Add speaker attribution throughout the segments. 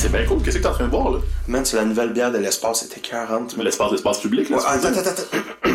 Speaker 1: c'est bien cool. Qu'est-ce que t'es en train de voir, là?
Speaker 2: Man, c'est la nouvelle bière de l'espace, c'était 40.
Speaker 1: Mais l'espace, l'espace public, là.
Speaker 2: Ouais, attends, attends, attends.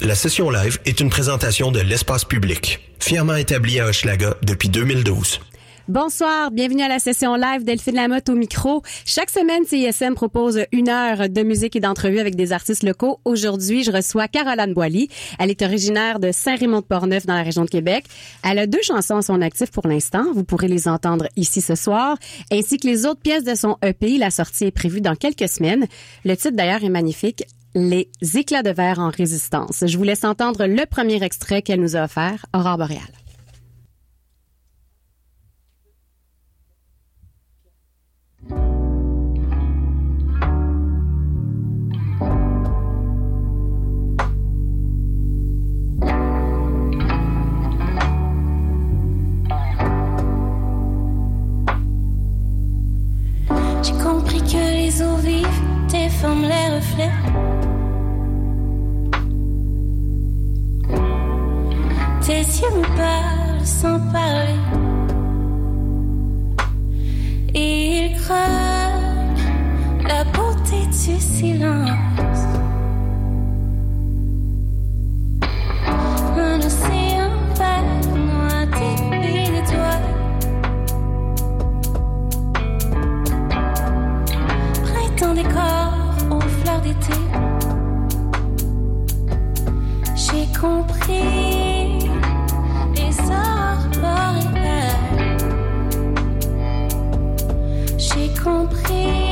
Speaker 3: La session live est une présentation de l'espace public, fièrement établie à Hochelaga depuis 2012.
Speaker 4: Bonsoir, bienvenue à la session live Delphine Lamotte au micro. Chaque semaine, CISM propose une heure de musique et d'entrevue avec des artistes locaux. Aujourd'hui, je reçois Caroline Boily. Elle est originaire de Saint-Raymond-de-Portneuf dans la région de Québec. Elle a deux chansons à son actif pour l'instant. Vous pourrez les entendre ici ce soir, ainsi que les autres pièces de son EP. La sortie est prévue dans quelques semaines. Le titre d'ailleurs est magnifique. Les éclats de verre en résistance. Je vous laisse entendre le premier extrait qu'elle nous a offert, Aurore boréale.
Speaker 5: Déforment les reflets. Tes yeux me parlent sans parler. Et ils croient la beauté du silence. Un océan vert noie tes les doigts. Printemps décor J'ai compris les boréales. J'ai compris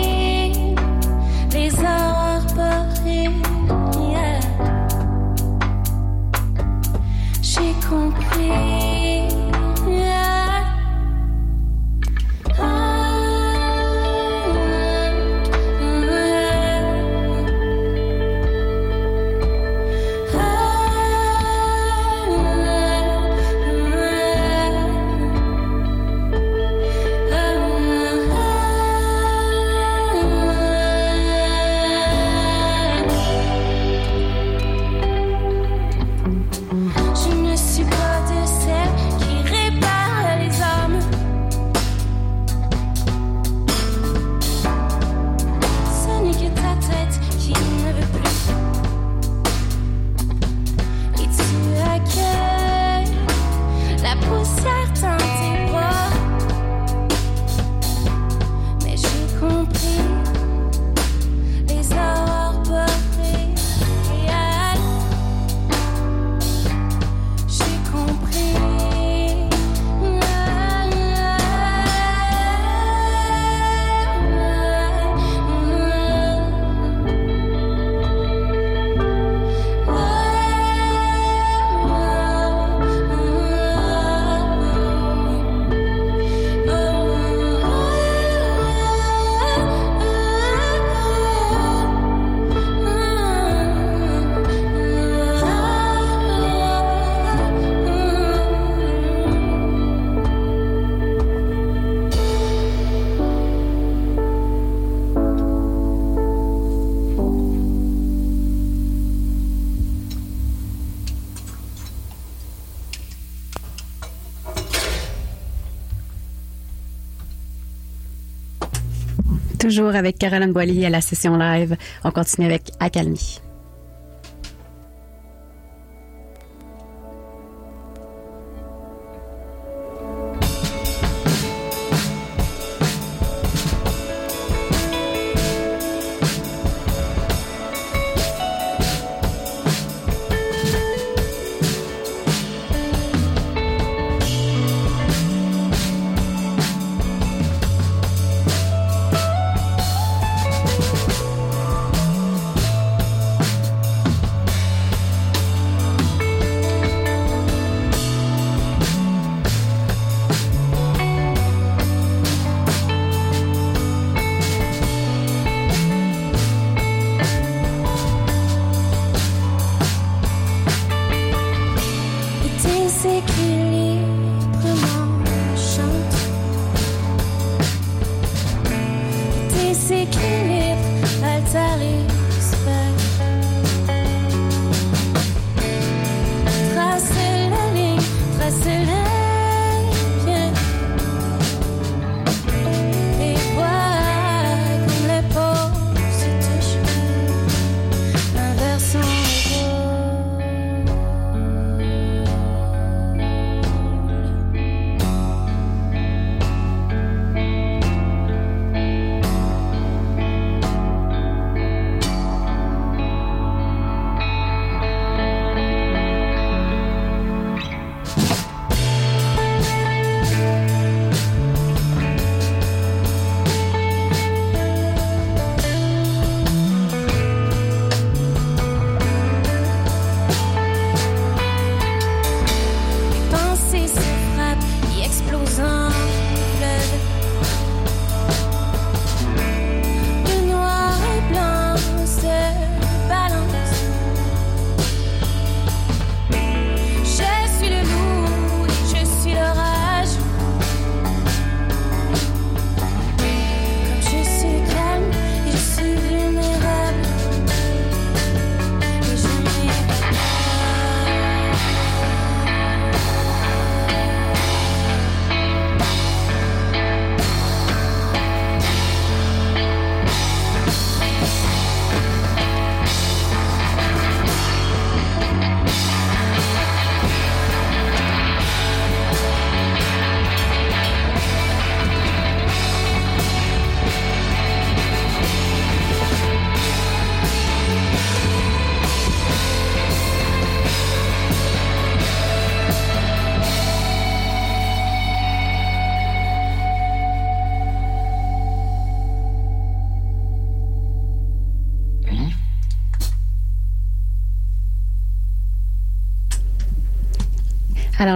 Speaker 4: Toujours avec Caroline Boily à la session live. On continue avec Accalmie.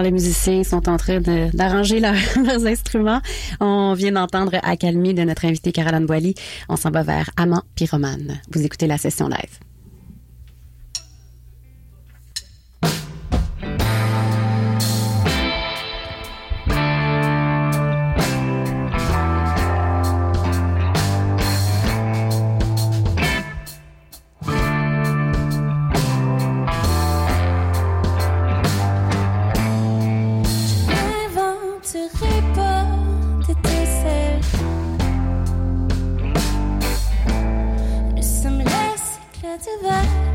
Speaker 5: les musiciens sont en train d'arranger leurs instruments. On vient d'entendre Accalmie de notre invitée Caroline Boilly. On s'en va vers Amant Pyromane. Vous écoutez la session live.
Speaker 4: survive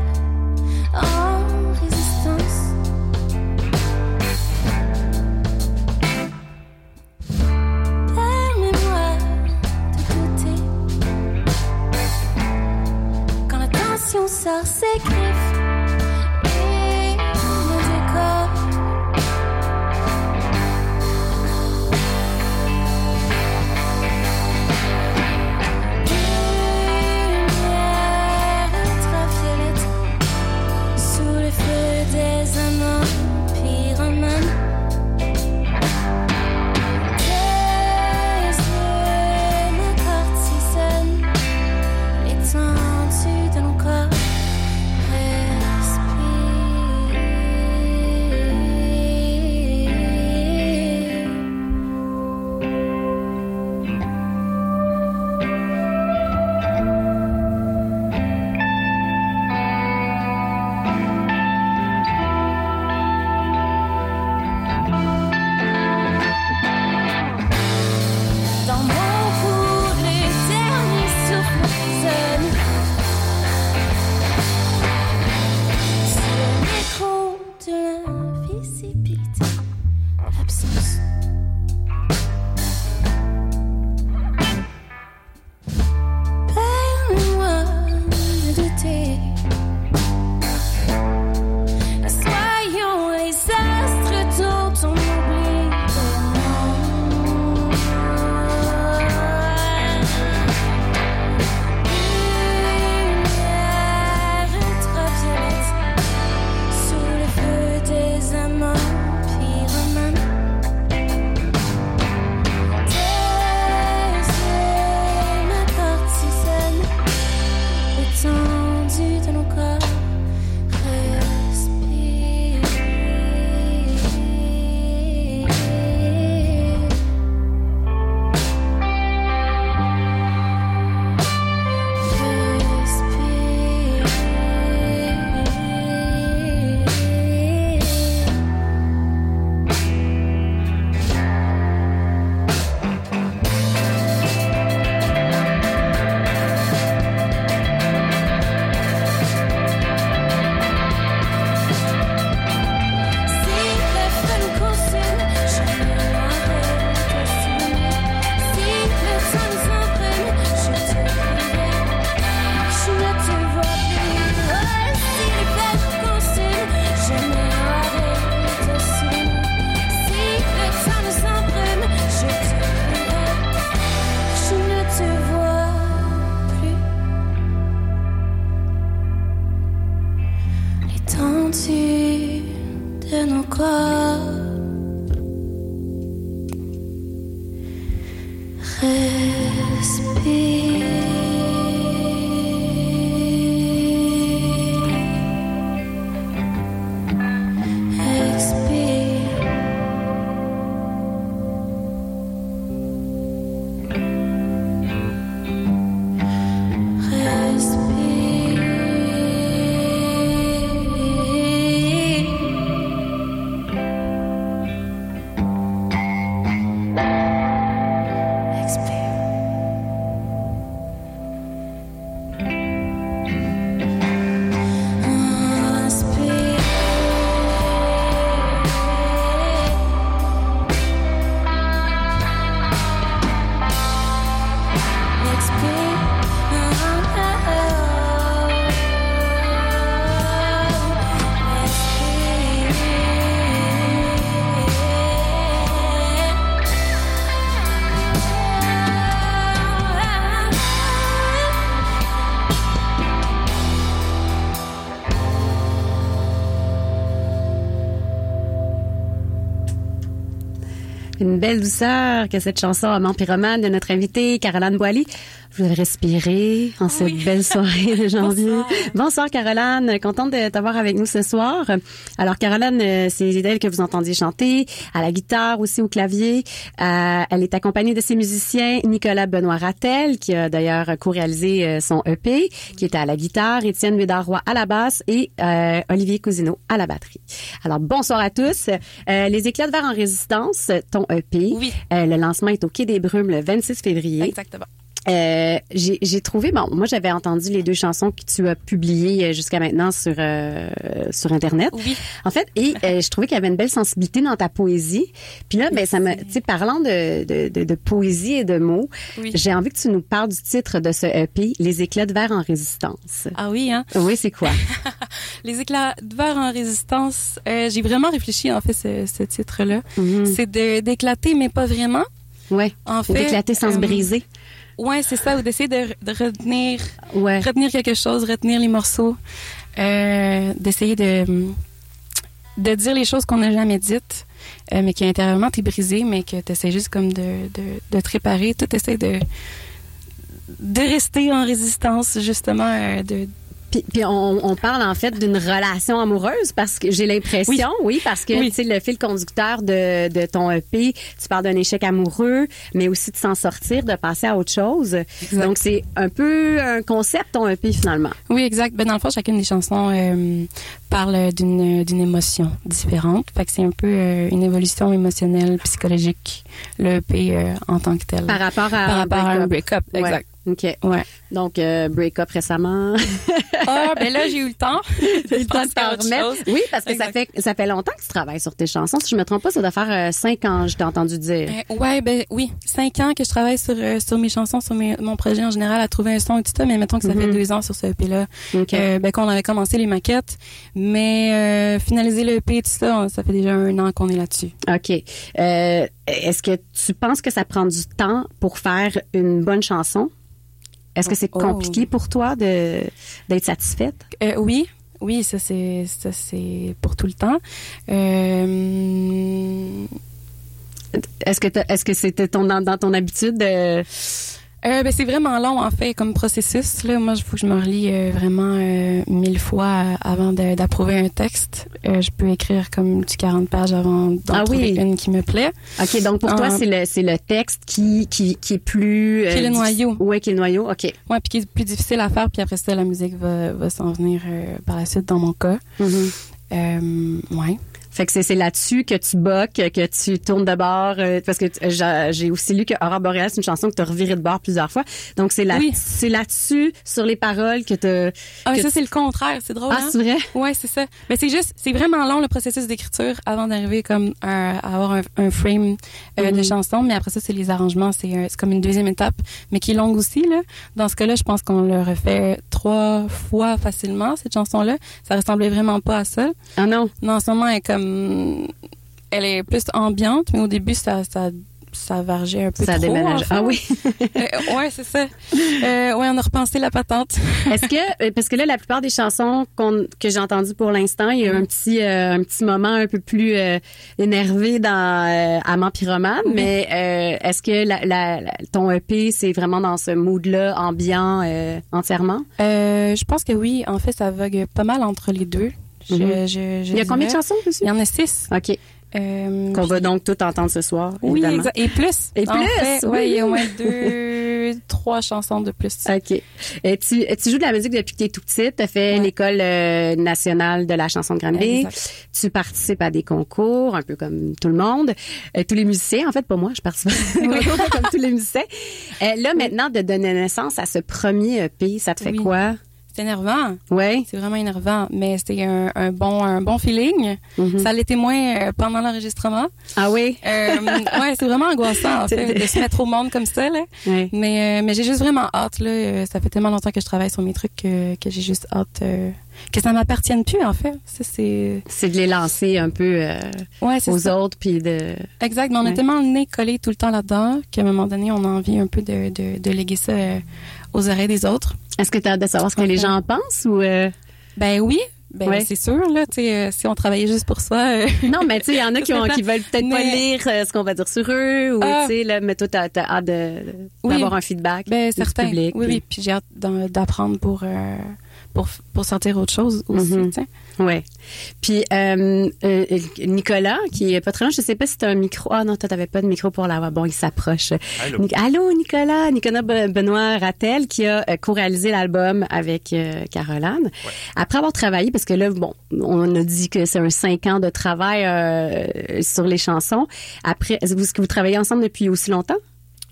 Speaker 4: belle douceur que cette chanson Amant Pyromane de notre invitée Caroline Boily. Vous avez respiré en cette belle soirée de janvier.
Speaker 5: Bonsoir.
Speaker 4: Bonsoir Caroline, contente de t'avoir avec nous ce soir. Alors Caroline, euh, c'est elle que vous entendiez chanter à la guitare aussi au clavier. Euh, elle est accompagnée de ses musiciens Nicolas Benoît Rattel qui a d'ailleurs co-réalisé euh, son EP, qui était à la guitare, Étienne Bédarroy à la basse et euh, Olivier Cousineau à la batterie. Alors bonsoir à tous. Euh, les éclats de verre en résistance, ton EP.
Speaker 5: Oui.
Speaker 4: Euh, le lancement est au Quai des Brumes le 26 février.
Speaker 5: Exactement.
Speaker 4: Euh, j'ai j'ai trouvé bon moi j'avais entendu les deux chansons que tu as publiées euh, jusqu'à maintenant sur euh, sur internet
Speaker 5: Oui.
Speaker 4: en fait et euh, je trouvais qu'il y avait une belle sensibilité dans ta poésie puis là ben ça me tu sais parlant de, de, de, de poésie et de mots
Speaker 5: Oui.
Speaker 4: j'ai envie que tu nous parles du titre de ce EP les éclats de verre en résistance
Speaker 5: Ah oui, hein?
Speaker 4: oui c'est quoi?
Speaker 5: Les éclats de verre en résistance, euh, j'ai vraiment réfléchi, en fait, ce, ce titre-là.
Speaker 4: Mhm.
Speaker 5: C'est de- d'éclater, mais pas vraiment.
Speaker 4: ouais
Speaker 5: En fait.
Speaker 4: d'éclater sans se
Speaker 5: euh,
Speaker 4: briser
Speaker 5: Ouais, c'est ça, ou d'essayer de, de retenir,
Speaker 4: ouais
Speaker 5: retenir quelque chose, retenir les morceaux, euh, d'essayer de, de dire les choses qu'on n'a jamais dites, euh, mais qui intérieurement t'es brisé, mais que t'essaies juste comme de, de, de te réparer. Tout essaie de, de rester en résistance, justement, euh, de,
Speaker 4: Puis, puis on, on parle en fait d'une relation amoureuse parce que j'ai l'impression, oui. parce que
Speaker 5: Oui.
Speaker 4: tu sais le fil conducteur de, de ton EP, tu parles d'un échec amoureux, mais aussi de s'en sortir, de passer à autre chose.
Speaker 5: Exact.
Speaker 4: Donc c'est un peu un concept ton EP finalement.
Speaker 5: Oui, exact. Ben, dans le fond, chacune des chansons euh, parle d'une d'une émotion différente. Fait que c'est un peu euh, une évolution émotionnelle, psychologique, le EP euh, en tant que tel.
Speaker 4: Par rapport à
Speaker 5: Par
Speaker 4: un
Speaker 5: rapport à un
Speaker 4: break-up.
Speaker 5: break-up. Exact.
Speaker 4: OK.
Speaker 5: Ouais.
Speaker 4: Donc euh, break-up récemment.
Speaker 5: Ah, ben là, j'ai eu le temps.
Speaker 4: T'as eu le temps de remettre. Oui, parce que ça fait ça fait longtemps que tu travailles sur tes chansons. Si je me trompe pas, ça doit faire euh, cinq ans, je t'ai entendu dire.
Speaker 5: Euh, ouais, ben oui, cinq ans que je travaille sur euh, sur mes chansons, sur mes, mon projet en général, à trouver un son et tout ça. Mais mettons que ça fait
Speaker 4: Mhm.
Speaker 5: deux ans sur ce EP-là, euh, ben qu'on avait commencé les maquettes, mais finaliser le EP et tout ça, ça fait déjà un an qu'on est là-dessus.
Speaker 4: OK. Est-ce que tu penses que ça prend du temps pour faire une bonne chanson? Est-ce que c'est
Speaker 5: Oh.
Speaker 4: compliqué pour toi de d'être satisfaite?
Speaker 5: Euh, oui, oui, ça c'est ça c'est pour tout le temps. Euh,
Speaker 4: Est-ce que est-ce que c'était ton dans, dans ton habitude de
Speaker 5: euh, ben, c'est vraiment long en fait comme processus. Là, moi, il faut que je me relis euh, vraiment euh, mille fois euh, avant d'approuver un texte. Je peux écrire comme du 40 pages avant d'en
Speaker 4: Ah
Speaker 5: trouver
Speaker 4: oui.
Speaker 5: une qui me plaît.
Speaker 4: OK, donc pour toi c'est le c'est le texte qui qui qui est plus
Speaker 5: Qui est le noyau.
Speaker 4: Ouais, qui est le noyau. OK.
Speaker 5: Ouais, puis qui est plus difficile à faire. Puis après ça, la musique va, va s'en venir par la suite dans mon cas. Euh, ouais.
Speaker 4: Fait que c'est là-dessus que tu boques, que tu tournes de bord euh, parce que tu- j'ai aussi lu que Aurore Boreal c'est une chanson que tu as reviré de bord plusieurs fois. Donc c'est là
Speaker 5: Oui.
Speaker 4: c'est là-dessus sur les paroles que tu
Speaker 5: Ah,
Speaker 4: Que
Speaker 5: ça, c'est le contraire. C'est drôle.
Speaker 4: Ah,
Speaker 5: hein?
Speaker 4: c'est vrai?
Speaker 5: Ouais, c'est ça. Mais c'est juste, c'est vraiment long le processus d'écriture avant d'arriver comme à, à avoir un, un frame euh, de
Speaker 4: Mhm.
Speaker 5: chanson. Mais après ça, c'est les arrangements. C'est comme une deuxième étape, mais qui est longue aussi là. Dans ce cas-là, je pense qu'on le refait trois fois facilement cette chanson-là. Ça ressemblait vraiment pas à ça.
Speaker 4: Ah non.
Speaker 5: Non, en ce moment, elle est comme, elle est plus ambiante, mais au début, ça, ça, ça vargeait un peu
Speaker 4: Ça
Speaker 5: trop.
Speaker 4: déménage. Ah oui.
Speaker 5: Euh, ouais, c'est ça. Euh, ouais, on a repensé la patente.
Speaker 4: Est-ce que euh, parce que là la plupart des chansons qu'on que j'ai entendues pour l'instant, il y a eu un petit euh, un petit moment un peu plus euh, énervé dans euh, Amant Pyromane, mais euh, est-ce que la, la- la- ton EP c'est vraiment dans ce mood-là ambiant euh, entièrement?
Speaker 5: Euh, je pense que oui. En fait, ça vogue pas mal entre les deux. Je,
Speaker 4: Mhm.
Speaker 5: je, je
Speaker 4: Il y a combien de chansons dessus?
Speaker 5: Il y en a six.
Speaker 4: OK,
Speaker 5: Euh,
Speaker 4: qu'on va donc tout entendre ce soir
Speaker 5: Oui,
Speaker 4: évidemment.
Speaker 5: exact. Et plus.
Speaker 4: Et plus,
Speaker 5: fait,
Speaker 4: oui.
Speaker 5: ouais, il y a au moins deux, trois chansons de plus.
Speaker 4: OK. Et tu, tu joues de la musique depuis que tu es tout petite. Tu as fait
Speaker 5: Ouais.
Speaker 4: l'école euh, nationale de la chanson de Granby. Tu participes à des concours, un peu comme tout le monde. Euh, tous les musiciens, en fait, pas moi, je participe à des concours comme tous les musiciens. Euh, là, maintenant, de donner naissance à ce premier EP, ça te fait
Speaker 5: Oui.
Speaker 4: quoi?
Speaker 5: C'est énervant.
Speaker 4: Ouais.
Speaker 5: C'est vraiment énervant, mais c'était un, un bon, un bon feeling.
Speaker 4: Mhm.
Speaker 5: Ça l'était moins euh, pendant l'enregistrement.
Speaker 4: Ah oui?
Speaker 5: Euh, ouais, c'est vraiment angoissant en fait de se mettre au monde comme ça là. Mais euh, mais j'ai juste vraiment hâte là. Ça fait tellement longtemps que je travaille sur mes trucs que, que j'ai juste hâte euh, que ça m'appartienne plus en fait. C'est
Speaker 4: C'est de les lancer un peu euh,
Speaker 5: ouais
Speaker 4: aux
Speaker 5: ça.
Speaker 4: autres, puis de...
Speaker 5: Exact. Mais on
Speaker 4: Ouais.
Speaker 5: a tellement le nez collé tout le temps là-dedans qu'à un moment donné on a envie un peu de de, de léguer ça euh, aux oreilles des autres.
Speaker 4: Est-ce que tu as hâte de savoir ce que les gens pensent ou... euh,
Speaker 5: Ben oui.
Speaker 6: Ben,
Speaker 4: Ouais.
Speaker 6: c'est sûr, là, tu sais, euh, si on travaillait juste pour ça. euh,
Speaker 4: Non, mais tu sais, il y en a qui, ont, qui veulent peut-être pas lire euh, ce qu'on va dire sur eux, ou
Speaker 6: Ah.
Speaker 4: tu sais, là, mais toi, t'as, t'as hâte
Speaker 6: Oui.
Speaker 4: d'avoir un feedback
Speaker 6: ben, certain.
Speaker 4: public.
Speaker 6: oui,
Speaker 4: puis-
Speaker 6: oui. Puis j'ai hâte d'apprendre pour, euh, pour, pour sentir autre chose aussi, tu sais.
Speaker 4: Ouais. Puis euh, euh, Nicolas, qui est pas très loin, je sais pas si tu as un micro. Ah non, toi t'avais pas de micro pour l'avoir. Bon, il s'approche.
Speaker 1: Allô?
Speaker 4: Allô, Nicolas, Nicolas Be- Benoît Rattel qui a euh, co-réalisé l'album avec euh, Caroline. Après avoir travaillé, parce que là, bon, on a dit que c'est un cinq ans de travail euh, sur les chansons. Après, est-ce que vous travaillez ensemble depuis aussi longtemps?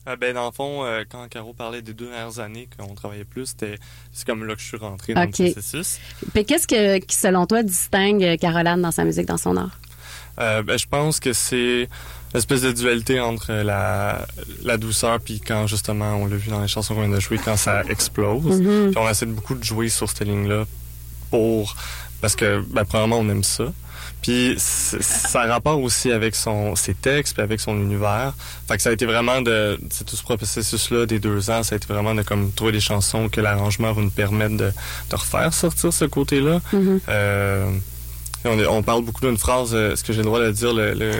Speaker 7: Ah, ben, dans le fond, euh, quand Caro parlait des deux dernières années qu'on travaillait plus, c'était c'est comme là que je suis rentré dans le processus.
Speaker 4: Puis qu'est-ce que, qui, selon toi, distingue euh, Caroline dans sa musique, dans son art?
Speaker 7: Euh, ben, je pense que c'est l'espèce de dualité entre la, la douceur puis quand justement on l'a vu dans les chansons qu'on vient de jouer quand ça explose.
Speaker 4: Mhm.
Speaker 7: Puis on essaie beaucoup de jouer sur cette ligne-là pour parce que ben, premièrement on aime ça. Puis ça a rapport aussi avec son ses textes puis avec son univers. Fait que ça a été vraiment de c'est tout ce processus-là des deux ans, ça a été vraiment de comme trouver des chansons que l'arrangement va nous permettre de, de refaire sortir ce côté-là.
Speaker 4: Mhm.
Speaker 7: Euh, on, est- on parle beaucoup d'une phrase, euh, est-ce que j'ai le droit de dire le, le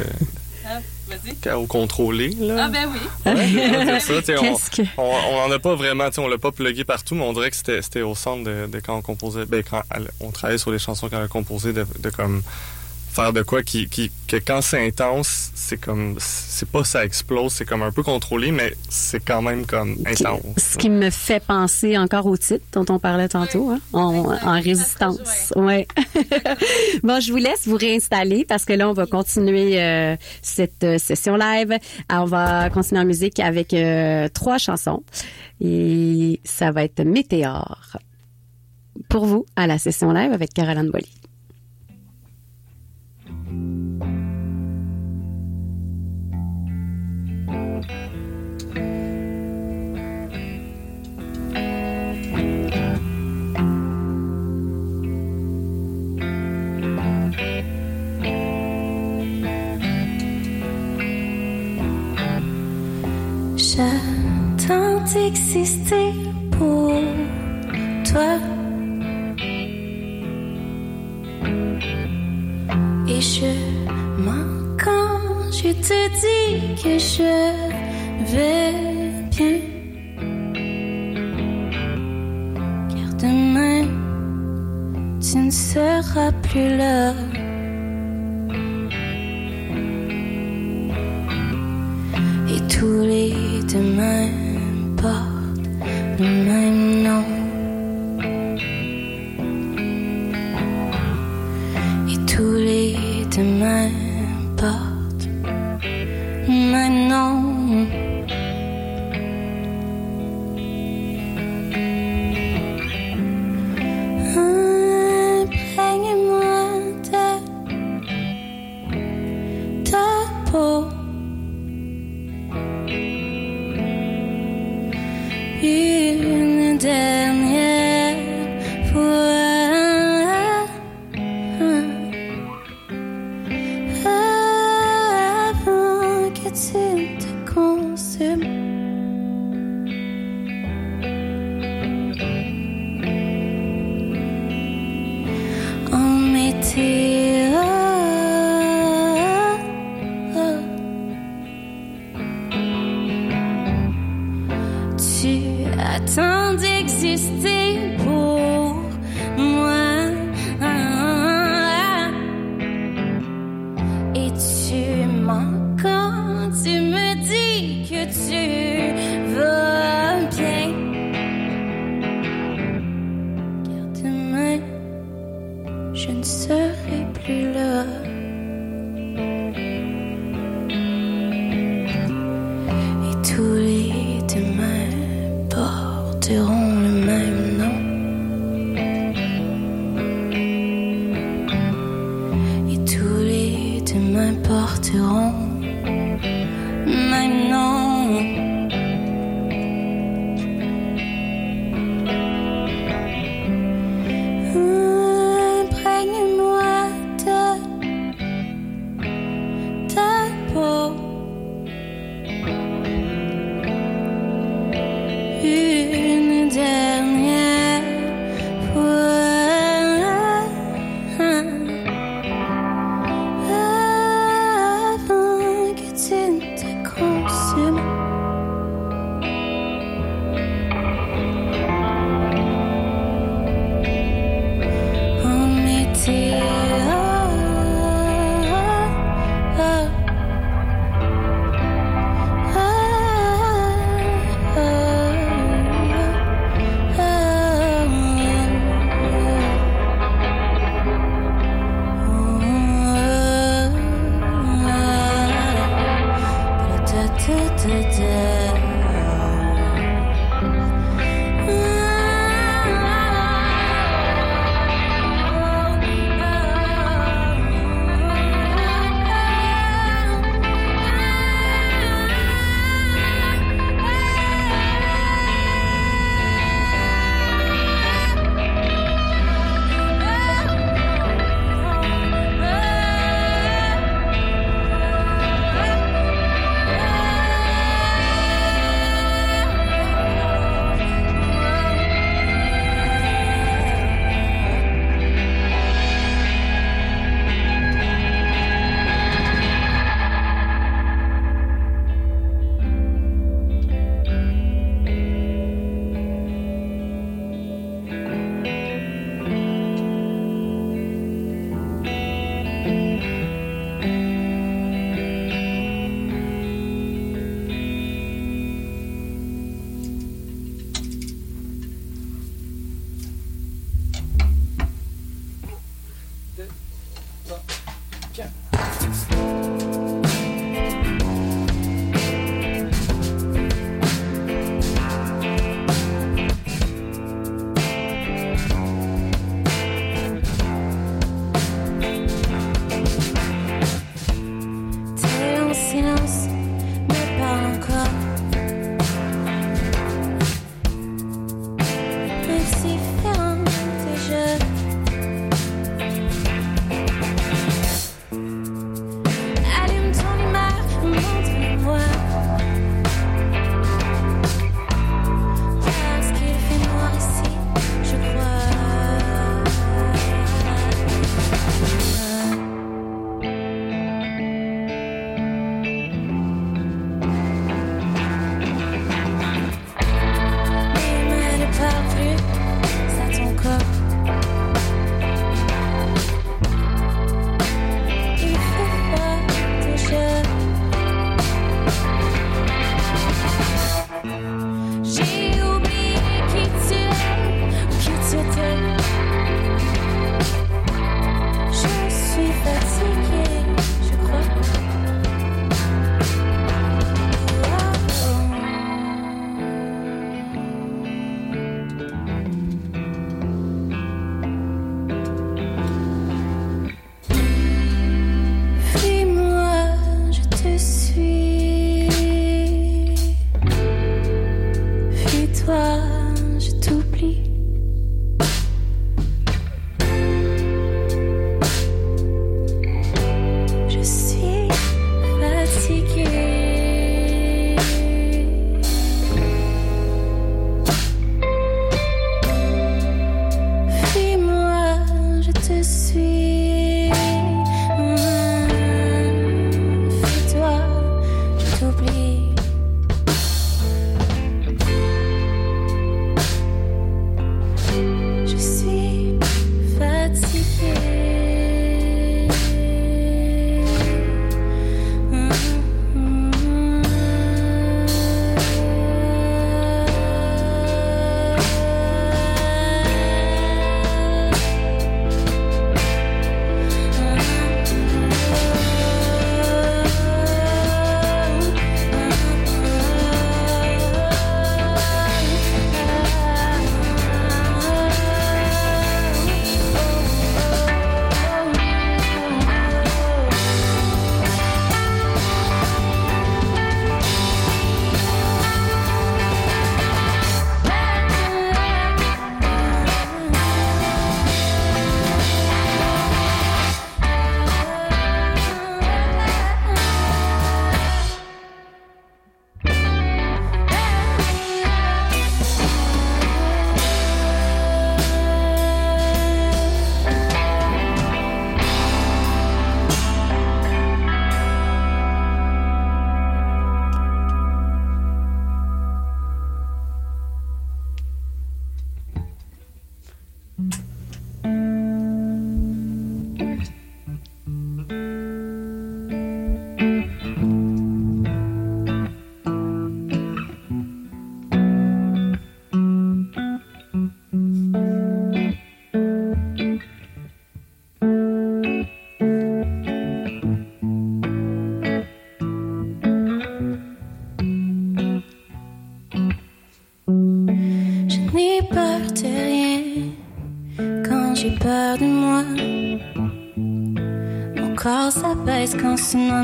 Speaker 6: Vas-y.
Speaker 7: chaos contrôlé là?
Speaker 6: Ah, ben oui.
Speaker 7: Ouais, on-
Speaker 4: Qu'est-ce que...
Speaker 7: on, on en a pas vraiment, tu sais, on l'a pas plugué partout, mais on dirait que c'était, c'était au centre de, de quand on composait, ben, quand elle- on travaillait sur les chansons quand elle a composé, de, de comme faire de quoi qui, qui, que quand c'est intense, c'est comme, c'est pas ça explose, c'est comme un peu contrôlé, mais c'est quand même comme intense.
Speaker 4: Ce qui me fait penser encore au titre dont on parlait tantôt, hein, en,
Speaker 6: Exact.
Speaker 4: en résistance. Ouais. bon, je vous laisse vous réinstaller parce que là, on va continuer euh, cette euh, session live. Alors, on va continuer en musique avec euh, trois chansons et ça va être Météore. Pour vous, à la session live avec Caroline Boily.
Speaker 5: D'exister pour toi. Et je mens quand je te dis que je vais bien. Car demain, tu ne seras plus là. Attends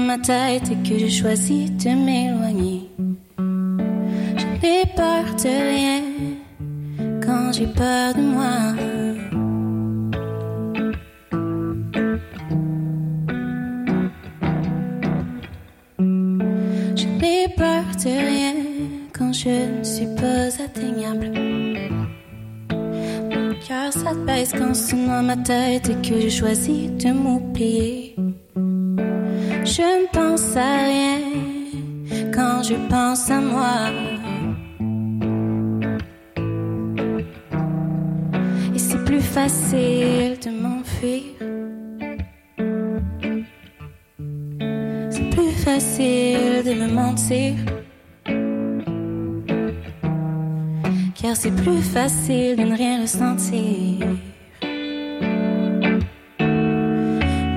Speaker 5: ma tête et que je choisis de m'éloigner. Je n'ai peur de rien quand j'ai peur de moi. Je n'ai peur de rien quand je ne suis pas atteignable. Mon cœur s'abaisse quand sonne ma tête et que je choisis de m'oublier. Facile de me mentir. Car c'est plus facile de ne rien ressentir.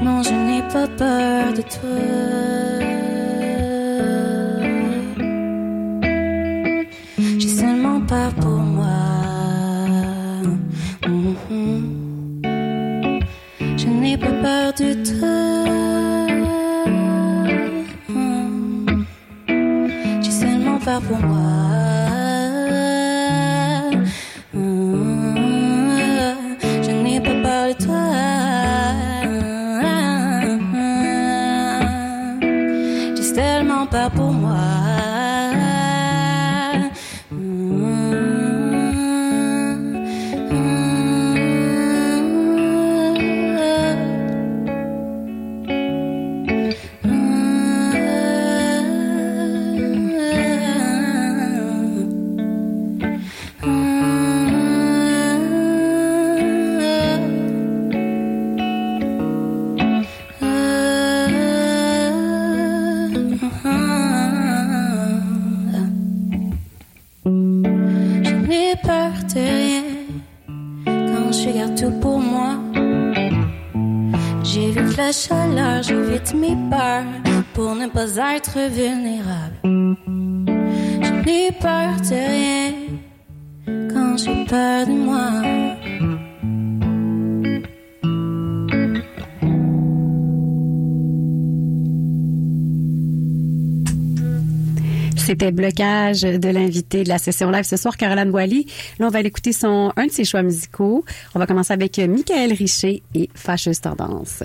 Speaker 5: Non, je n'ai pas peur de toi. Seulement peur pour moi.
Speaker 4: C'était blocage de l'invité de la session live ce soir, Caroline Boily. Là, on va aller écouter son, un de ses choix musicaux. On va commencer avec Michael Richer et Fâcheuse Tendance.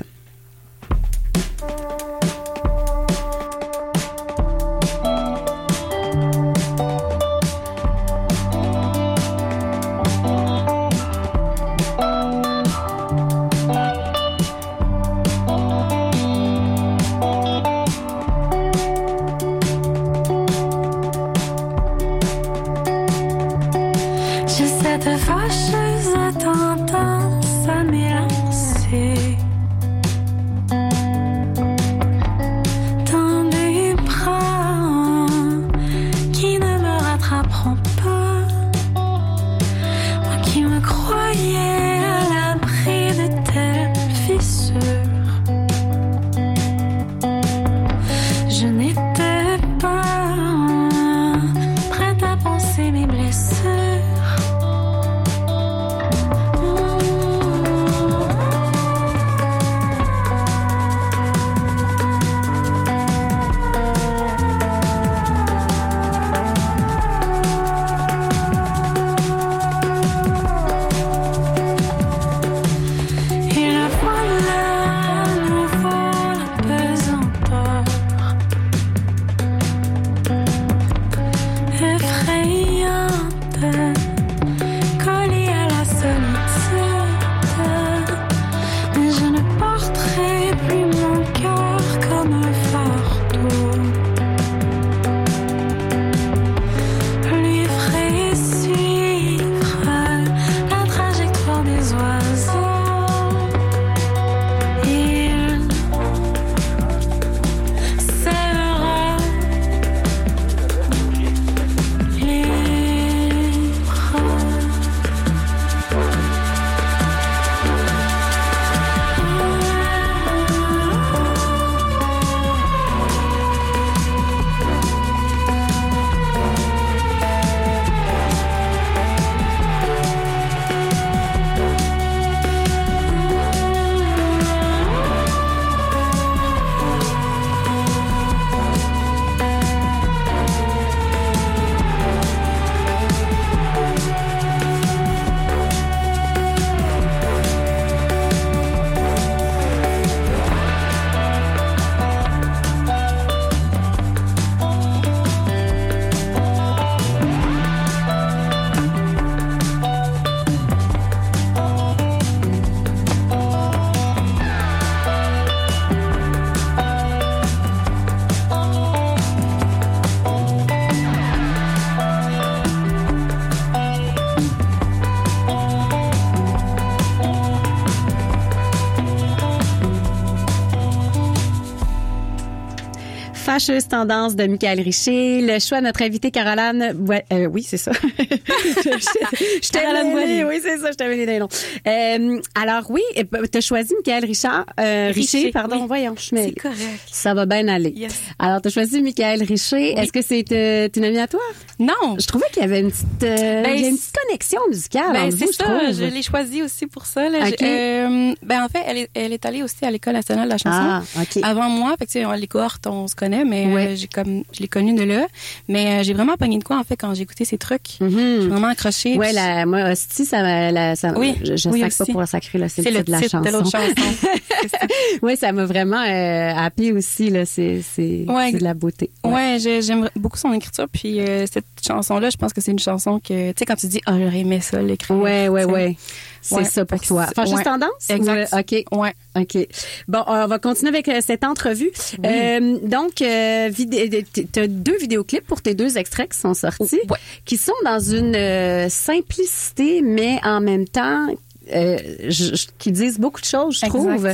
Speaker 5: Fâcheuse tendance de
Speaker 4: Michael Richer, le choix de notre invité Caroline euh, oui, c'est ça. je
Speaker 5: Caroline Boilly.
Speaker 4: Oui, c'est ça, je t'avais non. Euh, alors oui, tu as choisi Michael Richard, euh, Richer,
Speaker 5: Richer,
Speaker 4: pardon,
Speaker 5: oui.
Speaker 4: voyons, je mêle.
Speaker 5: C'est correct.
Speaker 4: Ça va bien aller.
Speaker 5: Yes.
Speaker 4: Alors, tu as choisi Michael Richer. Est-ce que c'est euh, une amie à toi?
Speaker 5: Non,
Speaker 4: Je trouvais qu'il y avait une petite,
Speaker 5: Ben,
Speaker 4: il y a une petite connexion musicale
Speaker 5: Ben, c'est ça,
Speaker 4: trouve.
Speaker 5: je l'ai choisi aussi pour ça. Là. Ben, en fait, elle est, elle est allée aussi à l'École nationale de la chanson.
Speaker 4: Ah.
Speaker 5: Avant moi, fait que, tu sais, les cohortes, on se connaît, mais
Speaker 4: Ouais.
Speaker 5: euh, j'ai comme, je l'ai connue de là. Mais euh, j'ai vraiment pogné de quoi, en fait, quand j'ai écouté ces trucs.
Speaker 4: Mhm.
Speaker 5: J'ai vraiment accroché.
Speaker 4: Ouais,
Speaker 5: puis
Speaker 4: la, moi, Hostie, ça, m'a- la, ça
Speaker 5: Oui,
Speaker 4: je, je
Speaker 5: oui
Speaker 4: sac pas
Speaker 5: aussi.
Speaker 4: pour sacrer, là, c'est le
Speaker 5: le
Speaker 4: titre de la
Speaker 5: titre de
Speaker 4: chanson.
Speaker 5: chanson. C'est? Ça.
Speaker 4: oui, ça m'a vraiment euh, aussi, là, c'est, c'est,
Speaker 5: Ouais.
Speaker 4: de la beauté.
Speaker 5: Ouais, j'ai- j'aime beaucoup son écriture. Puis euh, cette chanson-là, je pense que c'est une chanson que, tu sais, quand tu dis, oh, j'aurais aimé ça l'écrire.
Speaker 4: Ouais, ouais, ouais. C'est
Speaker 5: Ouais,
Speaker 4: ça pour toi. Fâcheuse
Speaker 5: ouais.
Speaker 4: tendance?
Speaker 5: Exact.
Speaker 4: Ou, euh, OK.
Speaker 5: Ouais.
Speaker 4: OK. Bon, on va continuer avec euh, cette entrevue. Euh, donc, euh, tu as deux vidéoclips pour tes deux extraits qui sont sortis,
Speaker 5: Ouais.
Speaker 4: qui sont dans une euh, simplicité, mais en même temps euh, je- je- qui disent beaucoup de choses, je
Speaker 5: Exact.
Speaker 4: trouve.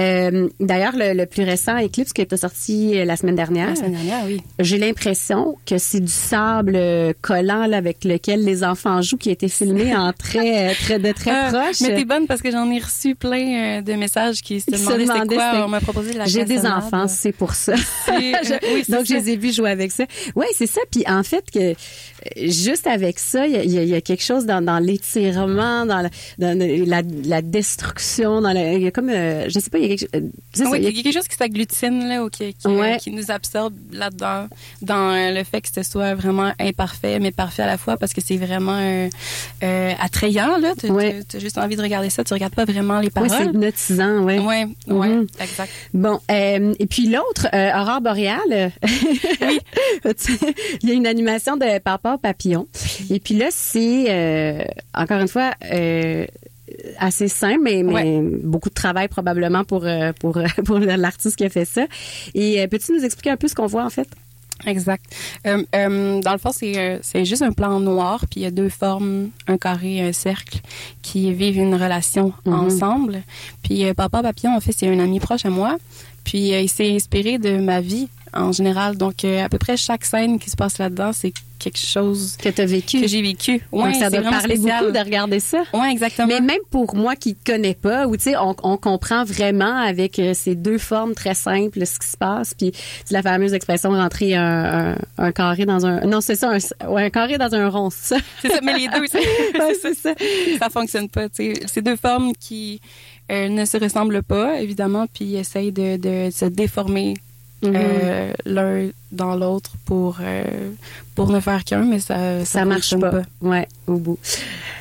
Speaker 4: Euh, D'ailleurs, le, le plus récent Eclipse qui est sorti euh, la semaine dernière,
Speaker 5: La semaine dernière, oui.
Speaker 4: j'ai l'impression que c'est du sable euh, collant là, avec lequel les enfants jouent, qui a été filmé en très, euh, très de très
Speaker 5: Ah,
Speaker 4: proche.
Speaker 5: Mais t'es bonne parce que j'en ai reçu plein euh, de messages
Speaker 4: qui se
Speaker 5: demandaient
Speaker 4: demandaient
Speaker 5: quoi. On m'a proposé de la
Speaker 4: J'ai des enfants, c'est pour ça.
Speaker 5: Euh, oui,
Speaker 4: Donc, je les ai vus jouer avec ça. Oui, c'est ça. Puis, en fait, que euh, juste avec ça, il y a, y y quelque chose dans, dans l'étirement, dans, la, dans la, la destruction, dans la, il y a comme, euh, je sais pas, il y a quelque chose. euh,
Speaker 5: Oui,
Speaker 4: il y a-
Speaker 5: quelque chose qui s'agglutine là, ou qui, qui,
Speaker 4: Ouais.
Speaker 5: qui nous absorbe là-dedans, dans euh, le fait que ce soit vraiment imparfait, mais parfait à la fois, parce que c'est vraiment euh, euh, attrayant. Là, tu
Speaker 4: Ouais.
Speaker 5: as juste envie de regarder ça, tu regardes pas vraiment les paroles.
Speaker 4: c'est hypnotisant, ouais.
Speaker 5: Ouais, ouais,
Speaker 4: Mhm.
Speaker 5: exact.
Speaker 4: Bon, et puis l'autre, Aurore boréale. oui. Il y a une animation de Papillon. Et puis là, c'est euh, encore une fois euh, assez simple, mais, mais
Speaker 5: Ouais.
Speaker 4: beaucoup de travail probablement pour euh, pour pour l'artiste qui a fait ça. Et peux-tu nous expliquer un peu ce qu'on voit en fait?
Speaker 5: Exact. Euh, euh, dans le fond, c'est c'est juste un plan noir, puis il y a deux formes, un carré et un cercle, qui vivent une relation
Speaker 4: Mhm.
Speaker 5: ensemble. Puis euh, Papa Papillon, en fait, c'est un ami proche à moi. Puis euh, il s'est inspiré de ma vie en général. Donc, euh, à peu près chaque scène qui se passe là-dedans, c'est quelque chose
Speaker 4: que tu as vécu
Speaker 5: que j'ai vécu.
Speaker 4: Donc,
Speaker 5: Ouais,
Speaker 4: ça
Speaker 5: c'est
Speaker 4: doit parler
Speaker 5: spécial.
Speaker 4: beaucoup de regarder ça.
Speaker 5: Ouais, exactement.
Speaker 4: Mais même pour moi qui connais pas, sais, on, on comprend vraiment avec euh, ces deux formes très simples ce qui se passe. Puis c'est la fameuse expression rentrer un, un, un carré dans un, non c'est ça, un, ouais, un carré dans un rond, c'est ça.
Speaker 5: C'est ça, mais les deux, c'est
Speaker 4: Ouais, ça.
Speaker 5: ça fonctionne pas. C'est deux formes qui euh, ne se ressemblent pas, évidemment, puis essayent de, de se déformer
Speaker 4: Mhm.
Speaker 5: euh, l'un dans l'autre pour euh, pour ne faire qu'un, mais ça
Speaker 4: ça marche
Speaker 5: fonctionne
Speaker 4: pas. Ouais, au bout.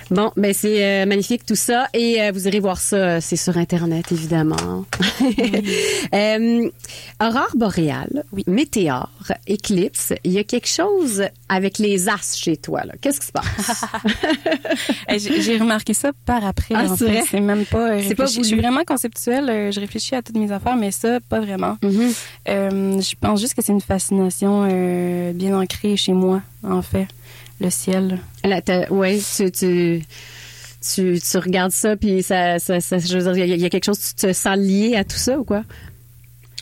Speaker 4: Bon, ben c'est euh, magnifique tout ça et euh, vous irez voir ça, euh, c'est sur internet évidemment. Euh, aurore boréale,
Speaker 5: Oui.
Speaker 4: météore, éclipse, il y a quelque chose avec les as chez toi là. Qu'est-ce qui se passe?
Speaker 5: Eh, J'ai remarqué ça par après.
Speaker 4: Ah, c'est?
Speaker 5: C'est même pas.
Speaker 4: C'est pas
Speaker 5: réfléchi. Je suis
Speaker 4: voulu.
Speaker 5: vraiment conceptuelle. Je réfléchis à toutes mes affaires, mais ça, pas vraiment.
Speaker 4: Mhm.
Speaker 5: Euh, je pense juste que c'est une fascination bien ancrée chez moi, en fait. Le ciel.
Speaker 4: Ouais, tu, tu, tu, tu regardes ça, puis ça, ça, ça- je veux dire, il y, a- il y a quelque chose, tu te sens lié à tout ça ou quoi?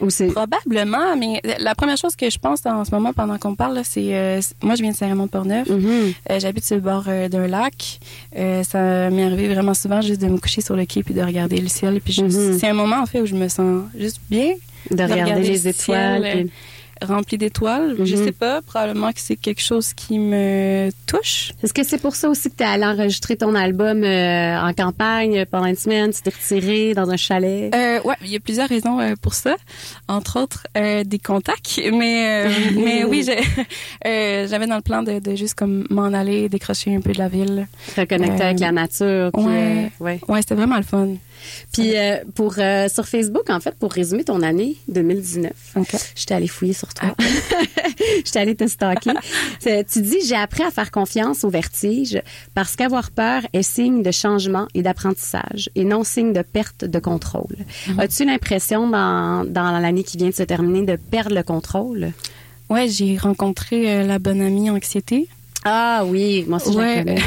Speaker 4: Ou.
Speaker 5: Probablement, mais la première chose que je pense en ce moment pendant qu'on parle, c'est euh, moi je viens de Saint-Raymond-Port-Neuf.
Speaker 4: Mhm.
Speaker 5: Euh, J'habite sur le bord euh, d'un lac. Euh, ça m'est arrivé vraiment souvent juste de me coucher sur le quai puis de regarder le ciel. Puis
Speaker 4: Mhm.
Speaker 5: c'est un moment en fait où je me sens juste bien,
Speaker 4: De regarder,
Speaker 5: regarder
Speaker 4: les
Speaker 5: le
Speaker 4: étoiles.
Speaker 5: ciel,
Speaker 4: puis-
Speaker 5: rempli d'étoiles. Je
Speaker 4: Mhm.
Speaker 5: sais pas, probablement que c'est quelque chose qui me touche.
Speaker 4: Est-ce que c'est pour ça aussi que tu es allé enregistrer ton album euh, en campagne pendant une semaine? Tu t'es retiré dans un chalet?
Speaker 5: Euh, ouais, il y a plusieurs raisons euh, pour ça. Entre autres, euh, des contacts. Mais, mais oui, j'avais dans le plan de, de juste comme m'en aller, décrocher un peu de la ville.
Speaker 4: Reconnecter avec la nature? Puis,
Speaker 5: ouais.
Speaker 4: ouais.
Speaker 5: Ouais, c'était vraiment le fun.
Speaker 4: Puis pour, sur Facebook, en fait, pour résumer ton année 2019,
Speaker 5: Ok.
Speaker 4: J'étais allée fouiller sur toi. J'étais allée te. C'est- tu dis, j'ai appris à faire confiance au vertige parce qu'avoir peur est signe de changement et d'apprentissage et non signe de perte de contrôle. As-tu l'impression dans, dans l'année qui vient de se terminer de perdre le contrôle?
Speaker 5: Ouais, j'ai rencontré euh, la bonne amie anxiété.
Speaker 4: Ah oui, moi aussi je la
Speaker 5: Ouais.
Speaker 4: connais.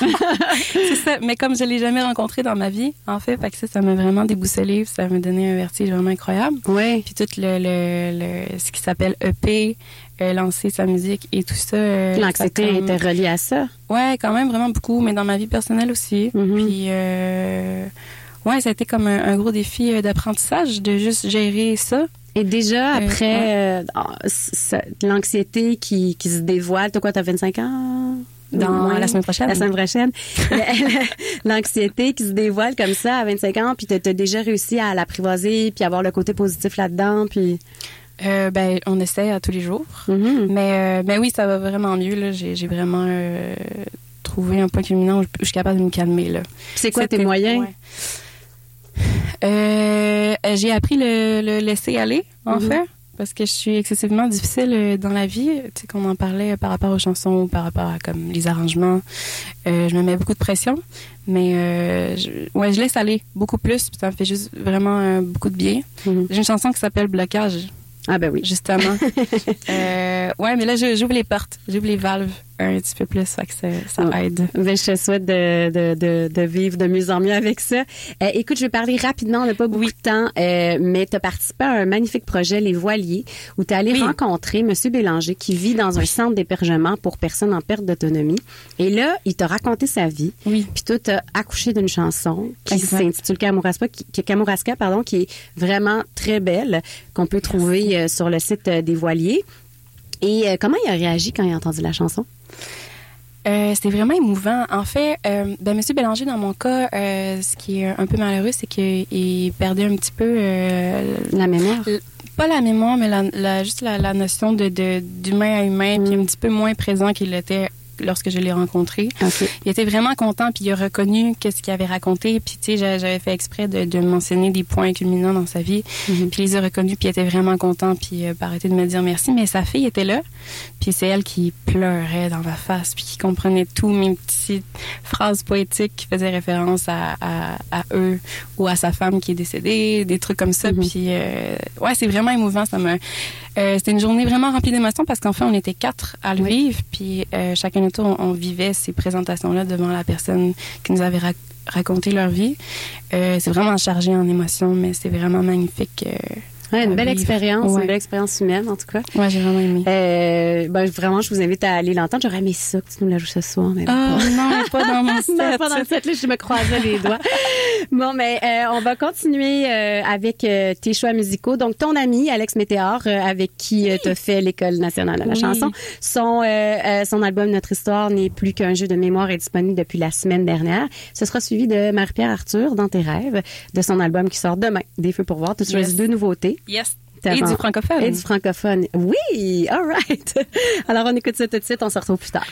Speaker 5: c'est ça. Mais comme je l'ai jamais rencontré dans ma vie, en fait, fait que ça, ça m'a vraiment déboussolé. Ça m'a donné un vertige vraiment incroyable.
Speaker 4: Oui.
Speaker 5: Puis tout le, le, le- ce qui s'appelle EP, euh, lancer sa musique et tout ça. euh,
Speaker 4: L'anxiété
Speaker 5: comme-
Speaker 4: était reliée à ça?
Speaker 5: Ouais, quand même vraiment beaucoup, mais dans ma vie personnelle aussi.
Speaker 4: Mhm.
Speaker 5: Puis euh, ouais, ça a été comme un, un gros défi euh, d'apprentissage de juste gérer ça.
Speaker 4: Et déjà,
Speaker 5: Euh,
Speaker 4: après euh, c- l'anxiété qui, qui se dévoile, t'as quoi, t'as 25 ans?
Speaker 5: Dans la semaine prochaine.
Speaker 4: La semaine prochaine. L'anxiété qui se dévoile comme ça à 25 ans, puis t'as déjà réussi à l'apprivoiser, puis avoir le côté positif là-dedans, puis...
Speaker 5: Euh, ben, on essaie à tous les jours.
Speaker 4: Mhm.
Speaker 5: Mais, euh, mais oui, ça va vraiment mieux. J'ai vraiment euh, trouvé un point culminant où je, suis capable de me calmer.
Speaker 4: C'est quoi tes moyens?
Speaker 5: ouais. Euh, J'ai appris le, le laisser aller, en
Speaker 4: Mhm.
Speaker 5: fait, parce que je suis excessivement difficile euh, dans la vie. Tu sais, qu'on en parlait euh, par rapport aux chansons ou par rapport à comme les arrangements. Euh, je me mets beaucoup de pression, mais euh, je, ouais, je laisse aller beaucoup plus. puis Ça me fait juste vraiment beaucoup de bien.
Speaker 4: Mhm.
Speaker 5: J'ai une chanson qui s'appelle Blocage,
Speaker 4: Ah ben oui.
Speaker 5: justement. ouais, mais là, j'ouvre les portes, j'ouvre les valves un petit peu plus, fait que ça, aide.
Speaker 4: Ben, je te souhaite de, de, de, de vivre de mieux en mieux avec ça. Euh, écoute, je vais parler rapidement, on n'a pas beaucoup de temps, euh, mais tu as participé à un magnifique projet, Les Voiliers, où tu es allé
Speaker 5: Oui.
Speaker 4: rencontrer M. Bélanger qui vit dans un centre d'hébergement pour personnes en perte d'autonomie. Et là, il t'a raconté sa vie.
Speaker 5: Oui.
Speaker 4: Puis toi, tu as accouché d'une chanson qui s'intitule Kamouraska, qui, Kamouraska, pardon, qui est vraiment très belle, qu'on peut trouver euh, sur le site des Voiliers. Et euh, comment il a réagi quand il a entendu la chanson?
Speaker 5: Euh, c'était vraiment émouvant. En fait, euh, ben, Monsieur Bélanger, dans mon cas, euh, ce qui est un peu malheureux, c'est qu'il perdait un petit peu,
Speaker 4: La mémoire?
Speaker 5: pas la mémoire, mais la, la- juste la, la notion de d'humain à humain, puis un petit peu moins présent qu'il l'était lorsque je l'ai rencontré. Il était vraiment content, puis il a reconnu qu'est-ce qu'il avait raconté, puis tu sais, j'a- j'avais fait exprès de, de mentionner des points culminants dans sa vie,
Speaker 4: Mhm.
Speaker 5: puis il les a reconnus, puis il était vraiment content, puis euh, pas arrêté de me dire merci. Mais sa fille était là, puis c'est elle qui pleurait dans ma face, puis qui comprenait tous mes petites phrases poétiques qui faisaient référence à, à, à eux ou à sa femme qui est décédée, des trucs comme ça.
Speaker 4: Mhm.
Speaker 5: Puis euh, ouais, c'est vraiment émouvant. Ça me, euh, c'était une journée vraiment remplie d'émotions parce qu'en fait, on était quatre à le
Speaker 4: Oui.
Speaker 5: vivre, puis euh, chacun de nous, on, on vivait ces présentations-là devant la personne qui nous avait rac- raconté leur vie. Euh, c'est vraiment chargé en émotions, mais c'est vraiment magnifique. Euh.
Speaker 4: Ouais, une belle
Speaker 5: vivre.
Speaker 4: expérience,
Speaker 5: Ouais.
Speaker 4: une belle expérience humaine en tout cas.
Speaker 5: Ouais, j'ai vraiment aimé.
Speaker 4: Euh, ben, vraiment, je vous invite à aller l'entendre. J'aurais aimé ça que tu nous la joues ce soir, mais bon.
Speaker 5: non, pas dans mon set.
Speaker 4: Non, pas dans le set, là, je me croisais les doigts. Bon, mais euh, on va continuer euh, avec euh, tes choix musicaux. Donc, ton ami, Alex Météor, euh, avec qui tu as fait l'École nationale de la
Speaker 5: Oui.
Speaker 4: chanson, son, euh, euh, son album Notre Histoire n'est plus qu'un jeu de mémoire est disponible depuis la semaine dernière. Ce sera suivi de Marie-Pierre Arthur, Dans tes rêves, de son album qui sort demain, Des feux pour voir. Tu
Speaker 5: Yes.
Speaker 4: deux nouveautés.
Speaker 5: Yes. Et du francophone.
Speaker 4: Et du francophone. Oui, all right. Alors, on écoute ça tout de suite. On se retrouve plus tard.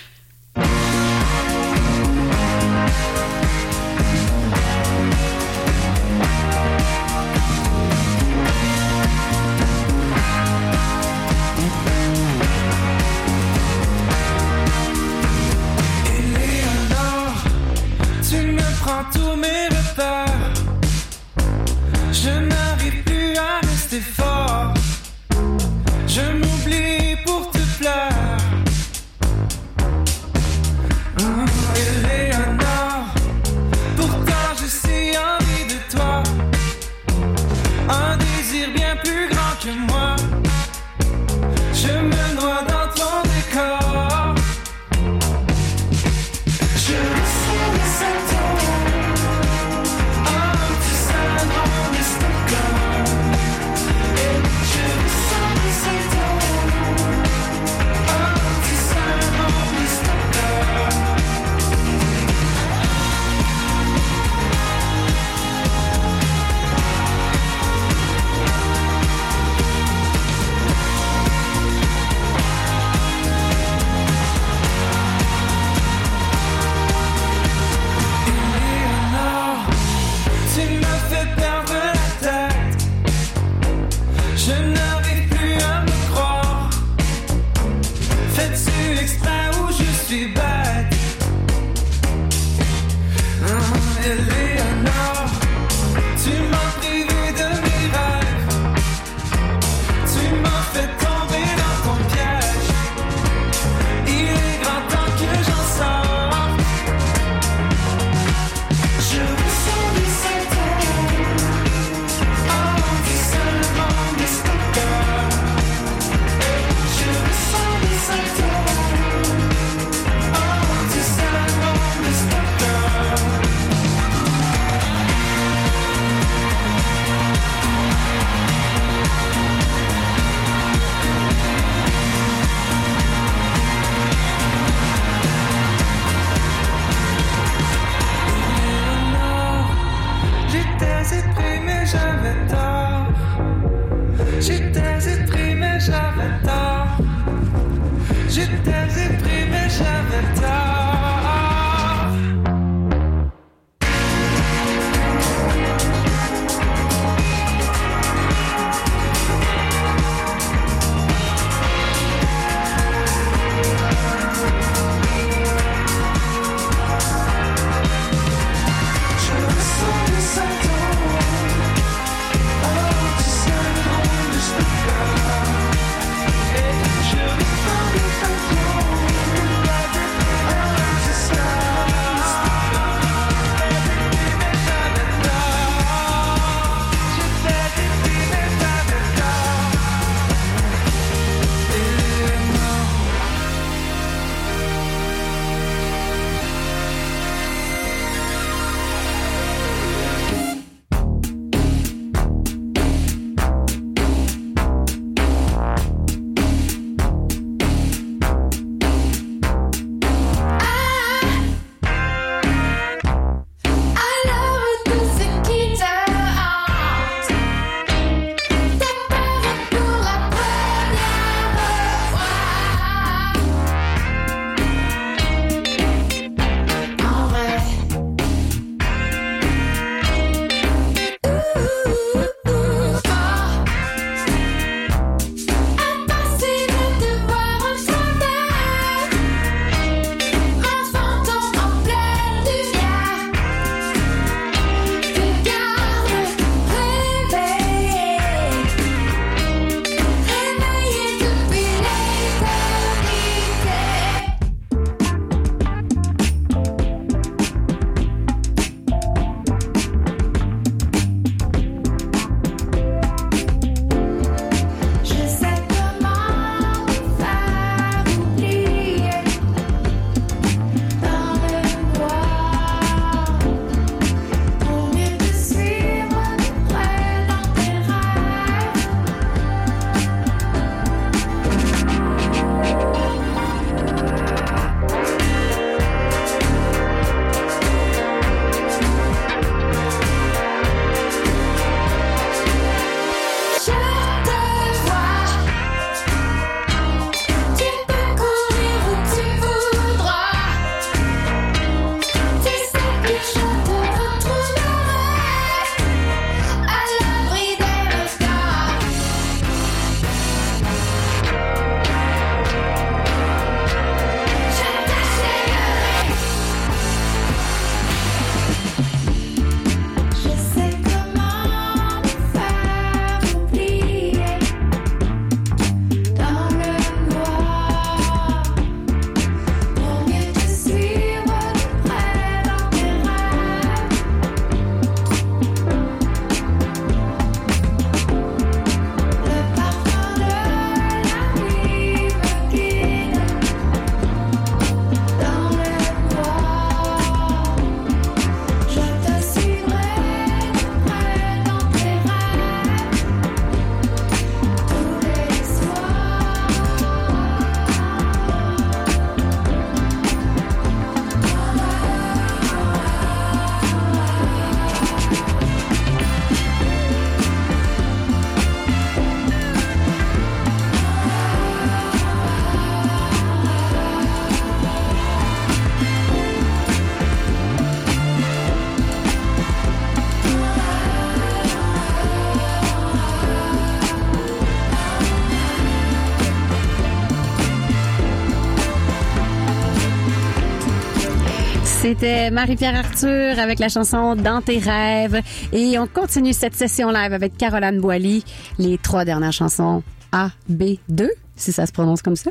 Speaker 4: C'était Marie-Pierre Arthur avec la chanson Dans tes rêves. Et on continue cette session live avec Caroline Boily. Les trois dernières chansons A, B, 2, si ça se prononce comme ça.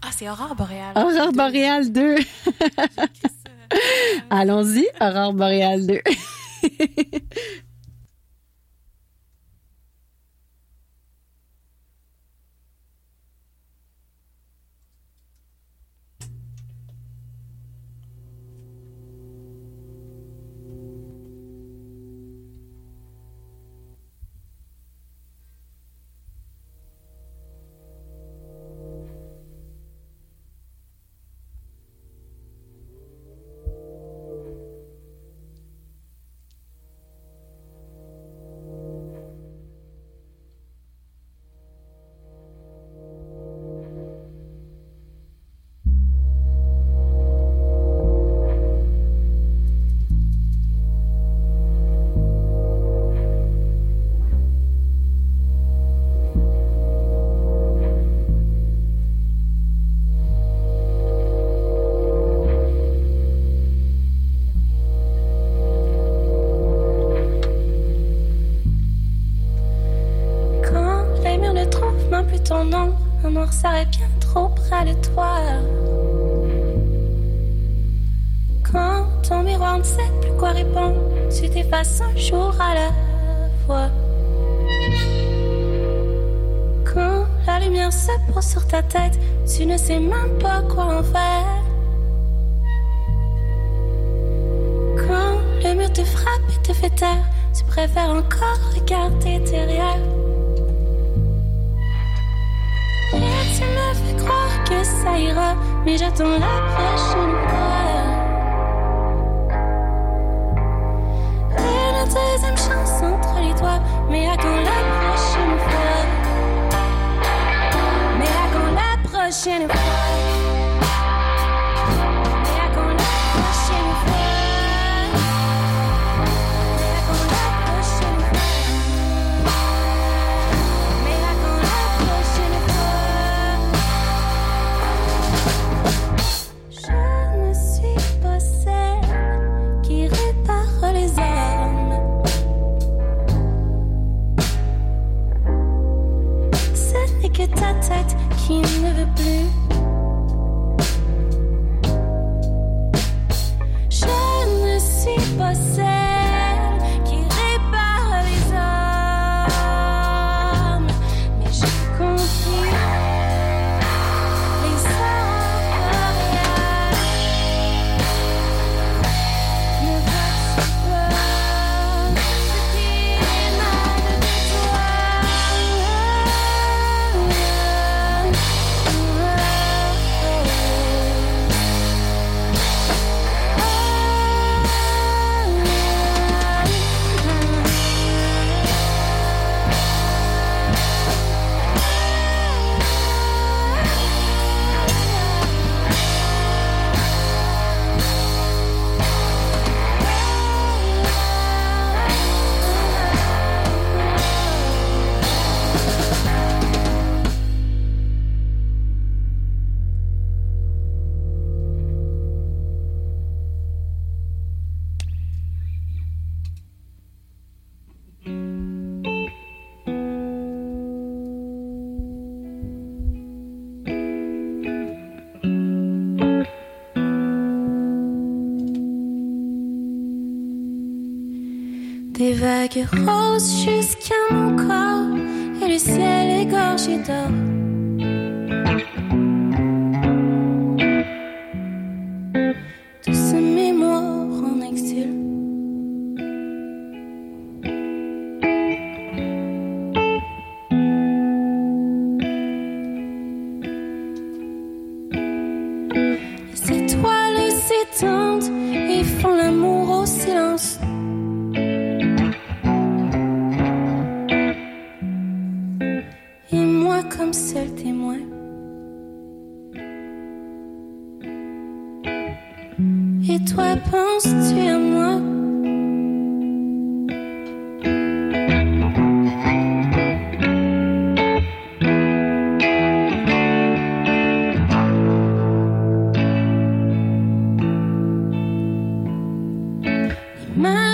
Speaker 6: Ah, c'est Aurore Boréale.
Speaker 4: Aurore Boréale 2. Allons-y, Aurore Boréale 2.
Speaker 5: t'effaces un à la fois. Quand la lumière se pose sur ta tête, tu ne sais même pas quoi en faire. Quand le mur te frappe et te fait taire, tu préfères encore regarder derrière. Et tu me fais croire que ça ira, mais j'attends la prochaine Des vagues roses jusqu'à mon corps et le ciel égorgé d'or.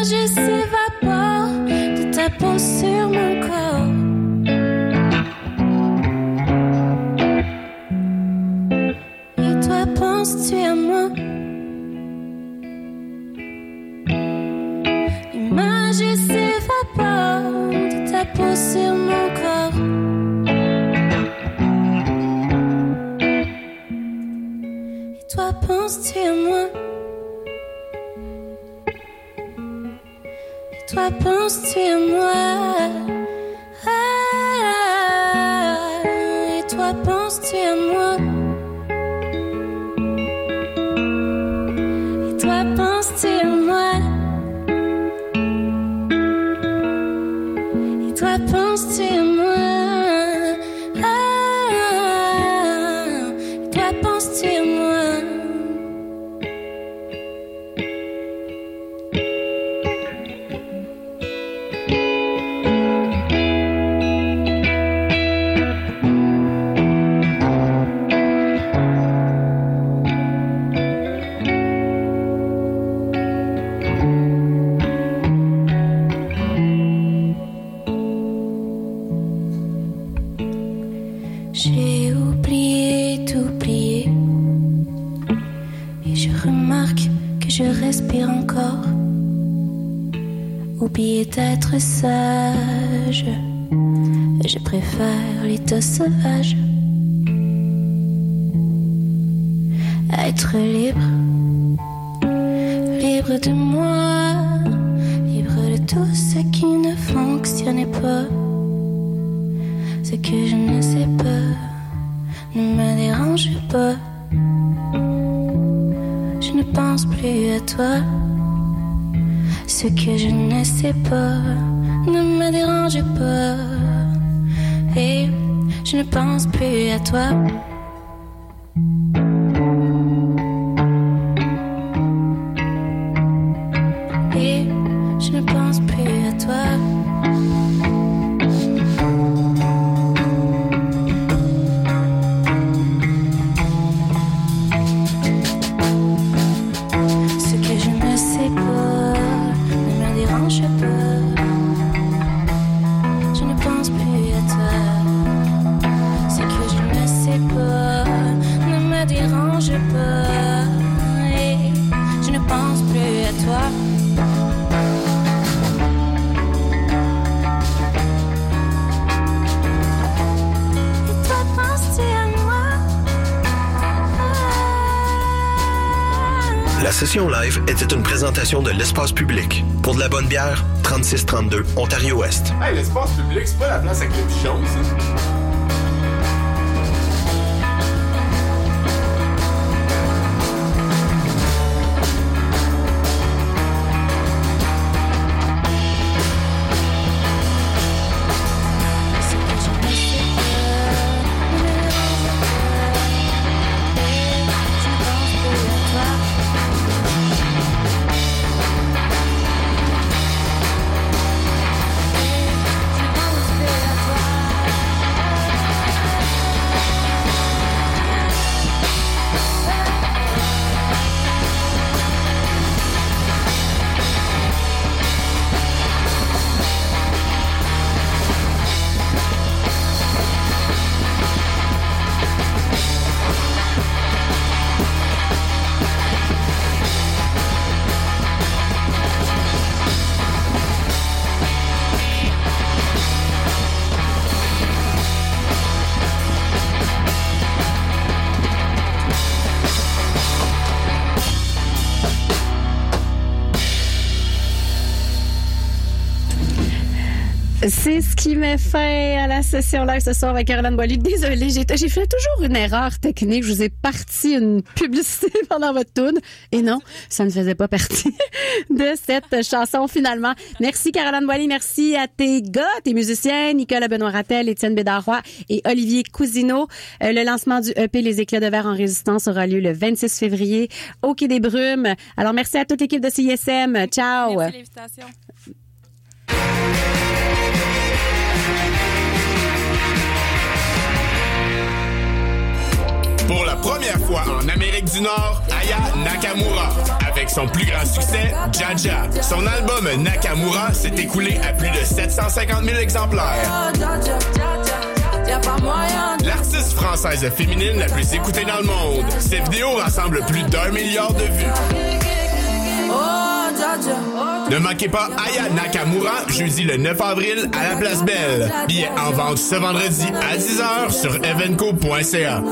Speaker 5: L'image s'évapore de ta peau sur mon corps. Ce que je ne sais pas ne me dérange pas. Je ne pense plus à toi. Ce que je ne sais pas ne me dérange pas. Et je ne pense plus à toi.
Speaker 3: De l'espace public. Pour de la bonne bière, 3632 Ontario-Ouest.
Speaker 1: Hey, l'espace public, c'est pas la place avec les ça.
Speaker 4: Qui met fin à la session live ce soir avec Caroline Boily. Désolée, j'ai j'ai fait toujours une erreur technique. Je vous ai parti une publicité pendant votre tune. Et non, ça ne faisait pas partie de cette chanson finalement. Merci Caroline Boily. Merci à tes gars, tes musiciens, Nicolas Benoît Rattel, Étienne Bédaroy et Olivier Cousineau. Euh, le lancement du EP Les éclats de verre en résistance aura lieu le 26 février au Quai des Brumes. Alors merci à toute l'équipe de CISM. Ciao.
Speaker 6: Merci
Speaker 1: Pour la première fois en Amérique du Nord, Aya Nakamura. Avec son plus grand succès, Jaja. Son album Nakamura s'est écoulé à plus de 750 000 exemplaires. L'artiste française féminine la plus écoutée dans le monde. Ses vidéos rassemblent plus d'un milliard de vues. Ne manquez pas Aya Nakamura, jeudi le 9 avril à la Place Belle. Billets en vente ce vendredi à 10h sur evenco.ca.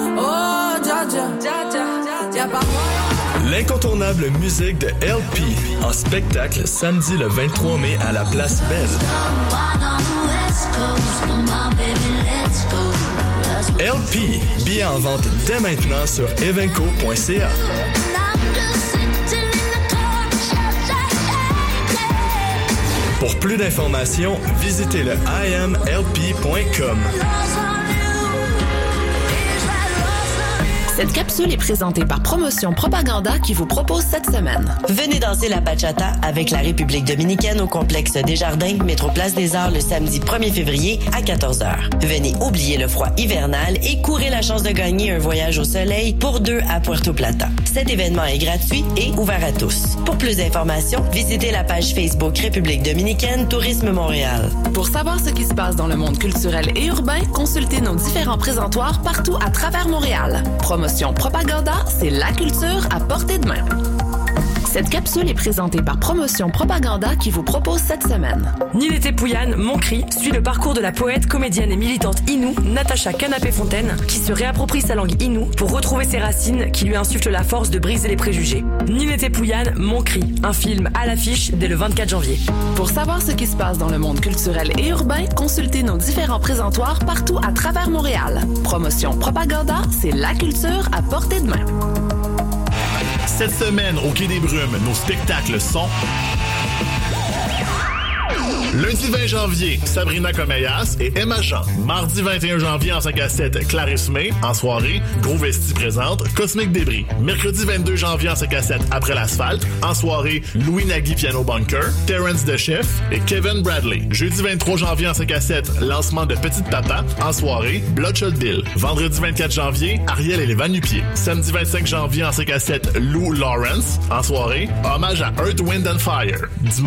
Speaker 8: L'incontournable musique de LP en spectacle samedi le 23 mai à la Place Belle. LP, billets en vente dès maintenant sur evenco.ca. Pour plus d'informations, visitez le imlp.com.
Speaker 9: Cette capsule est présentée par Promotion Propaganda qui vous propose cette semaine.
Speaker 10: Venez danser la bachata avec la République dominicaine au complexe Desjardins, métro Place des Arts le samedi 1er février à 14h. Venez oublier le froid hivernal et courez la chance de gagner un voyage au soleil pour deux à Puerto Plata. Cet événement est gratuit et ouvert à tous. Pour plus d'informations, visitez la page Facebook République dominicaine Tourisme Montréal.
Speaker 9: Pour savoir ce qui se passe dans le monde culturel et urbain, consultez nos différents présentoirs partout à travers Montréal. Promotion Propaganda, c'est la culture à portée de main. Cette capsule est présentée par Promotion Propaganda qui vous propose cette semaine.
Speaker 11: Ninete Pouyan, Mon Cri, suit le parcours de la poète, comédienne et militante Inou, Natacha Canapé-Fontaine, qui se réapproprie sa langue Inou pour retrouver ses racines qui lui insufflent la force de briser les préjugés. Ninete Pouyan, Mon Cri, un film à l'affiche dès le 24 janvier.
Speaker 9: Pour savoir ce qui se passe dans le monde culturel et urbain, consultez nos différents présentoirs partout à travers Montréal. Promotion Propaganda, c'est la culture à portée de main.
Speaker 12: Cette semaine, au Quai des Brumes, nos spectacles sont... Lundi 20 janvier, Sabrina Comeyas et Emma Jean. Mardi 21 janvier en 5 à 7, Clarisse May. En soirée, Gros Vesti présente Cosmic Débris. Mercredi 22 janvier en 5 à 7, Après l'asphalte. En soirée, Louis Nagui Piano Bunker, Terence De Chef et Kevin Bradley. Jeudi 23 janvier en 5 à 7, lancement de Petite Papa. En soirée, Bloodshot Bill. Vendredi 24 janvier, Ariel et les Vanupiers. Samedi 25 janvier en 5 à 7, Lou Lawrence. En soirée, hommage à Earth, Wind and Fire.